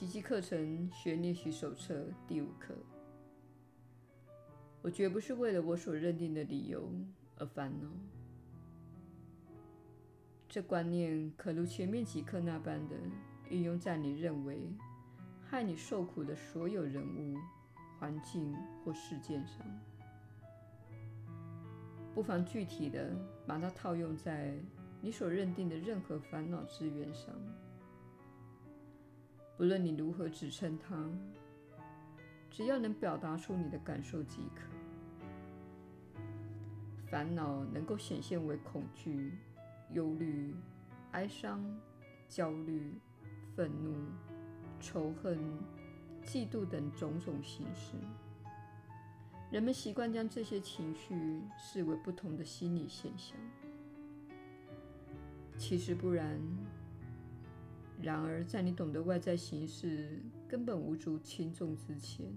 奇迹课程学练习手册第五课。我绝不是为了我所认定的理由而烦恼。这观念可如前面几课那般的运用在你认为害你受苦的所有人物、环境或事件上。不妨具体的把它套用在你所认定的任何烦恼之源上。不论你如何指称它，只要能表达出你的感受即可。烦恼能够显现为恐惧、忧虑、哀伤、焦虑、愤怒、仇恨、嫉妒等种种形式。人们习惯将这些情绪视为不同的心理现象，其实不然。然而，在你懂得外在形式根本无足轻重之前，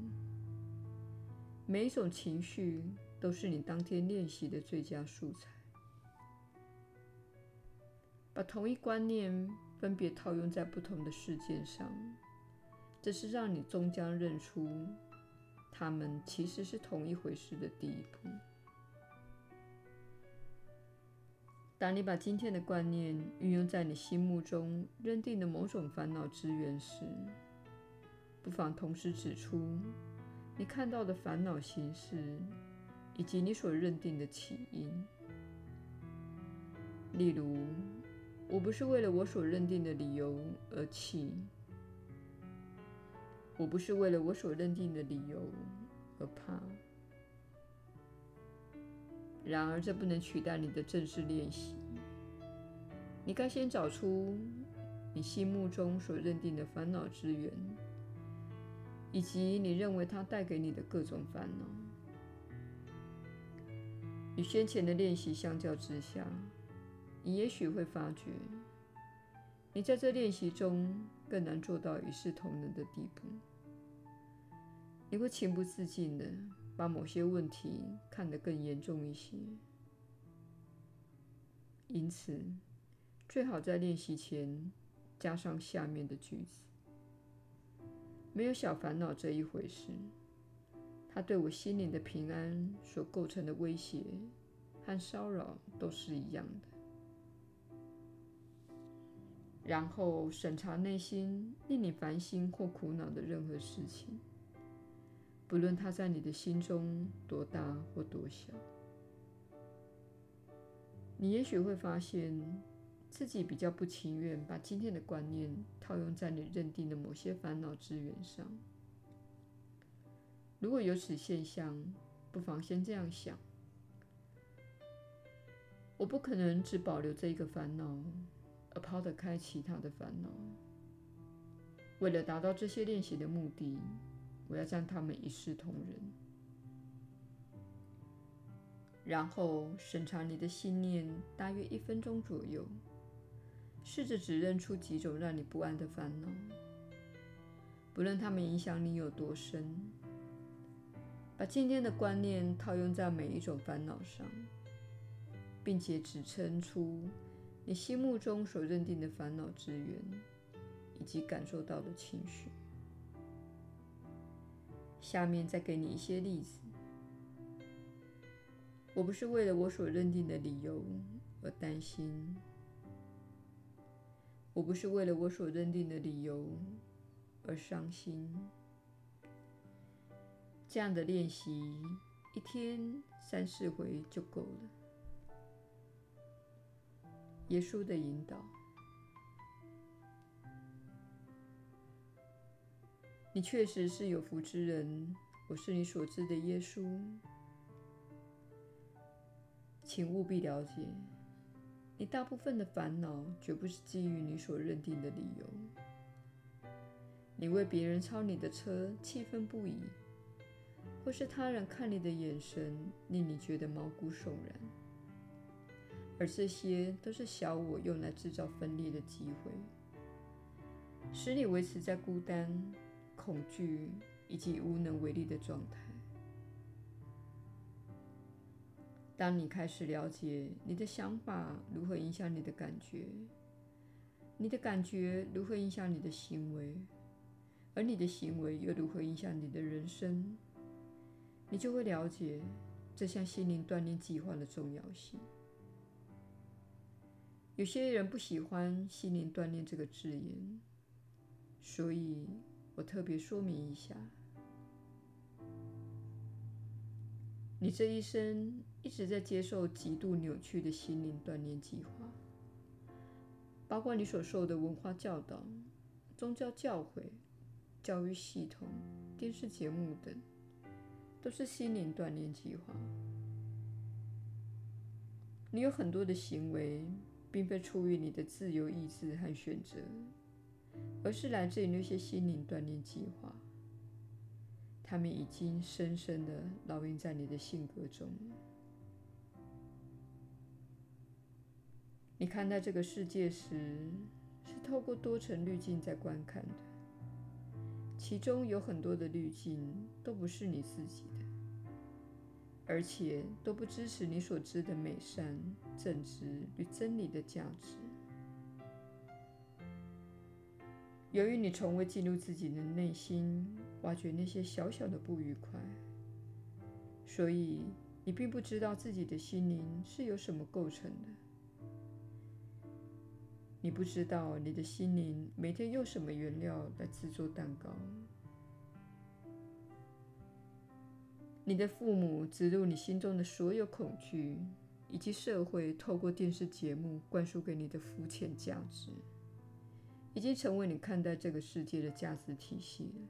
每一种情绪都是你当天练习的最佳素材。把同一观念分别套用在不同的事件上，这是让你终将认出它们其实是同一回事的第一步。当你把今天的观念运用在你心目中认定的某种烦恼之源时，不妨同时指出你看到的烦恼形式以及你所认定的起因。例如，我不是为了我所认定的理由而气，我不是为了我所认定的理由而怕。然而，这不能取代你的正式练习。你该先找出你心目中所认定的烦恼之源，以及你认为它带给你的各种烦恼。与先前的练习相较之下，你也许会发觉，你在这练习中更难做到一视同仁的地步。你会情不自禁地把某些问题看得更严重一些，因此最好在练习前加上下面的句子：没有小烦恼这一回事，它对我心灵的平安所构成的威胁和骚扰都是一样的。然后审查内心令你烦心或苦恼的任何事情。不论它在你的心中多大或多小，你也许会发现自己比较不情愿把今天的观念套用在你认定的某些烦恼之源上。如果有此现象，不妨先这样想：我不可能只保留这一个烦恼，而抛得开其他的烦恼。为了达到这些练习的目的。我要将他们一视同仁，然后审查你的信念，大约一分钟左右，试着指认出几种让你不安的烦恼，不论它们影响你有多深。把今天的观念套用在每一种烦恼上，并且指称出你心目中所认定的烦恼之源，以及感受到的情绪。下面再给你一些例子。我不是为了我所认定的理由而担心，我不是为了我所认定的理由而伤心。这样的练习，一天三四回就够了。耶稣的引导。你确实是有福之人，我是你所知的耶稣。请务必了解，你大部分的烦恼绝不是基于你所认定的理由。你为别人超你的车气愤不已，或是他人看你的眼神令你觉得毛骨悚然，而这些都是小我用来制造分裂的机会，使你维持在孤单。恐惧以及无能为力的状态。当你开始了解你的想法如何影响你的感觉，你的感觉如何影响你的行为，而你的行为又如何影响你的人生，你就会了解这项心灵锻炼计划的重要性。有些人不喜欢“心灵锻炼”这个字眼，所以我特别说明一下。你这一生一直在接受极度扭曲的心灵锻炼计划，包括你所受的文化教导、宗教教诲、教育系统、电视节目等，都是心灵锻炼计划。你有很多的行为，并非出于你的自由意志和选择，而是来自于那些心灵锻炼计划。他们已经深深地烙印在你的性格中。你看待这个世界时，是透过多层滤镜在观看的，其中有很多的滤镜都不是你自己的，而且都不支持你所知的美善、正直与真理的价值。由于你从未进入自己的内心，挖掘那些小小的不愉快，所以你并不知道自己的心灵是由什么构成的。你不知道你的心灵每天用什么原料来制作蛋糕。你的父母植入你心中的所有恐惧，以及社会透过电视节目灌输给你的肤浅价值。已经成为你看待这个世界的价值体系了。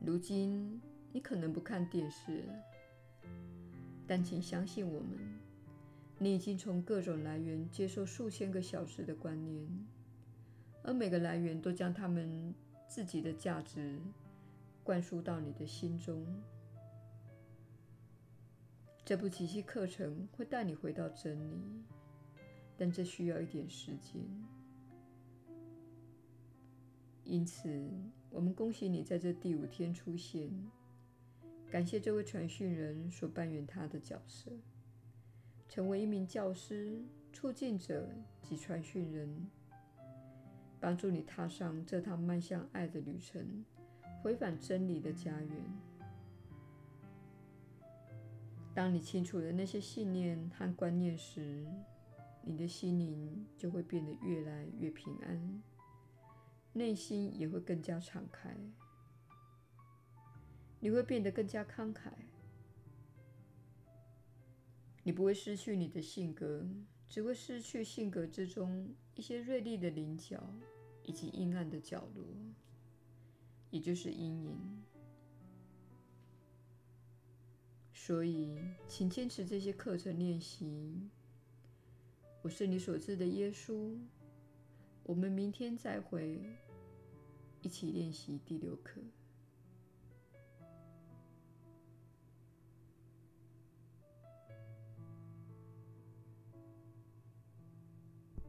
如今，你可能不看电视，但请相信我们，你已经从各种来源接受数千个小时的观念，而每个来源都将他们自己的价值灌输到你的心中。这部奇迹课程会带你回到真理。但这需要一点时间，因此，我们恭喜你在这第五天出现。感谢这位传讯人所扮演他的角色，成为一名教师、促进者及传讯人，帮助你踏上这趟迈向爱的旅程，回返真理的家园。当你清楚了那些信念和观念时，你的心灵就会变得越来越平安，内心也会更加敞开。你会变得更加慷慨，你不会失去你的性格，只会失去性格之中一些锐利的棱角以及阴暗的角落，也就是阴影。所以，请坚持这些课程练习。我是你所知的耶稣。我们明天再会，一起练习第六课。